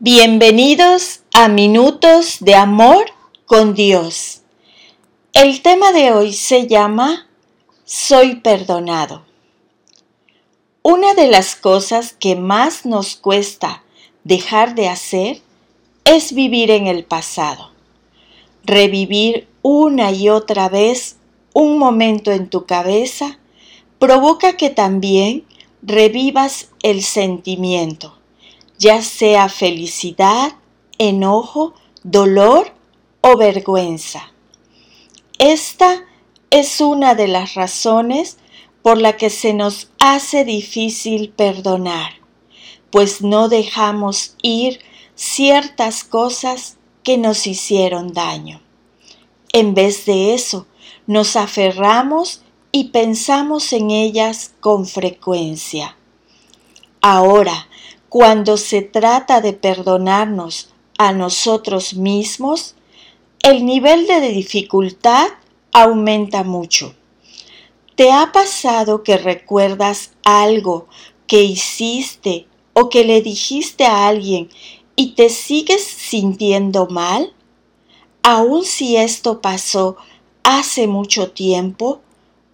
Bienvenidos a Minutos de Amor con Dios. El tema de hoy se llama Soy perdonado. Una de las cosas que más nos cuesta dejar de hacer es vivir en el pasado. Revivir una y otra vez un momento en tu cabeza provoca que también revivas el sentimiento ya sea felicidad, enojo, dolor o vergüenza. Esta es una de las razones por la que se nos hace difícil perdonar, pues no dejamos ir ciertas cosas que nos hicieron daño. En vez de eso, nos aferramos y pensamos en ellas con frecuencia. Ahora, cuando se trata de perdonarnos a nosotros mismos, el nivel de dificultad aumenta mucho. ¿Te ha pasado que recuerdas algo que hiciste o que le dijiste a alguien y te sigues sintiendo mal? Aun si esto pasó hace mucho tiempo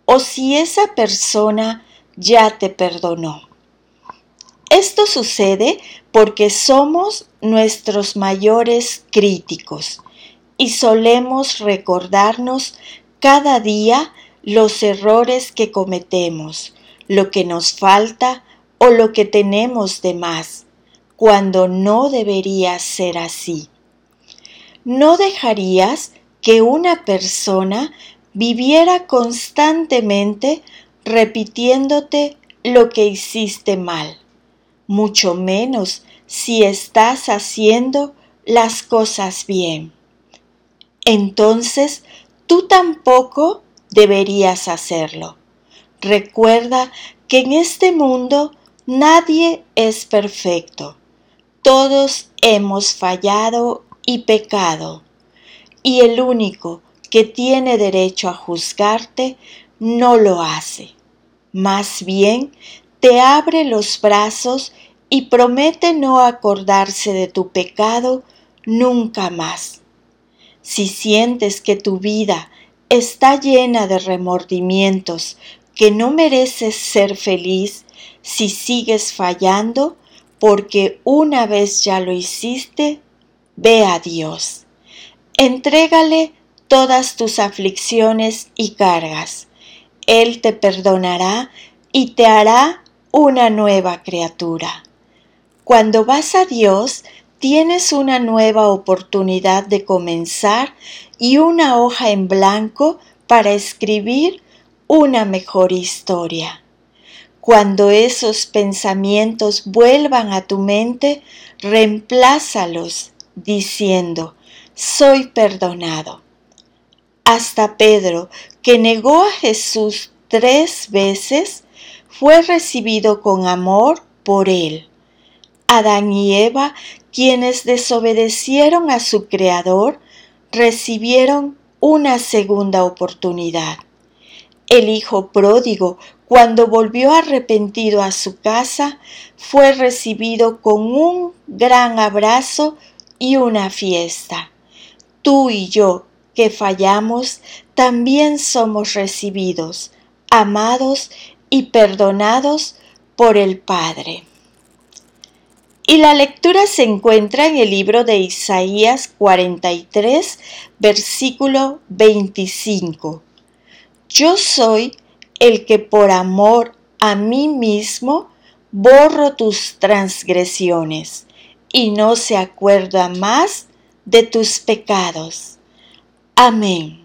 o si esa persona ya te perdonó. Esto sucede porque somos nuestros mayores críticos y solemos recordarnos cada día los errores que cometemos, lo que nos falta o lo que tenemos de más, cuando no debería ser así. ¿No dejarías que una persona viviera constantemente repitiéndote lo que hiciste mal? Mucho menos si estás haciendo las cosas bien. Entonces, tú tampoco deberías hacerlo. Recuerda que en este mundo nadie es perfecto. Todos hemos fallado y pecado. Y el único que tiene derecho a juzgarte no lo hace. Más bien te abre los brazos y promete no acordarse de tu pecado nunca más. Si sientes que tu vida está llena de remordimientos, que no mereces ser feliz si sigues fallando, porque una vez ya lo hiciste, ve a Dios. Entrégale todas tus aflicciones y cargas. Él te perdonará y te hará una nueva criatura. Cuando vas a Dios, tienes una nueva oportunidad de comenzar y una hoja en blanco para escribir una mejor historia. Cuando esos pensamientos vuelvan a tu mente, reemplázalos diciendo, soy perdonado. Hasta Pedro, que negó a Jesús tres veces, fue recibido con amor por él. Adán y Eva, quienes desobedecieron a su Creador, recibieron una segunda oportunidad. El hijo pródigo, cuando volvió arrepentido a su casa, fue recibido con un gran abrazo y una fiesta. Tú y yo, que fallamos, también somos recibidos, amados y perdonados por el Padre. Y la lectura se encuentra en el libro de Isaías 43, versículo 25. Yo soy el que por amor a mí mismo borro tus transgresiones y no se acuerda más de tus pecados. Amén.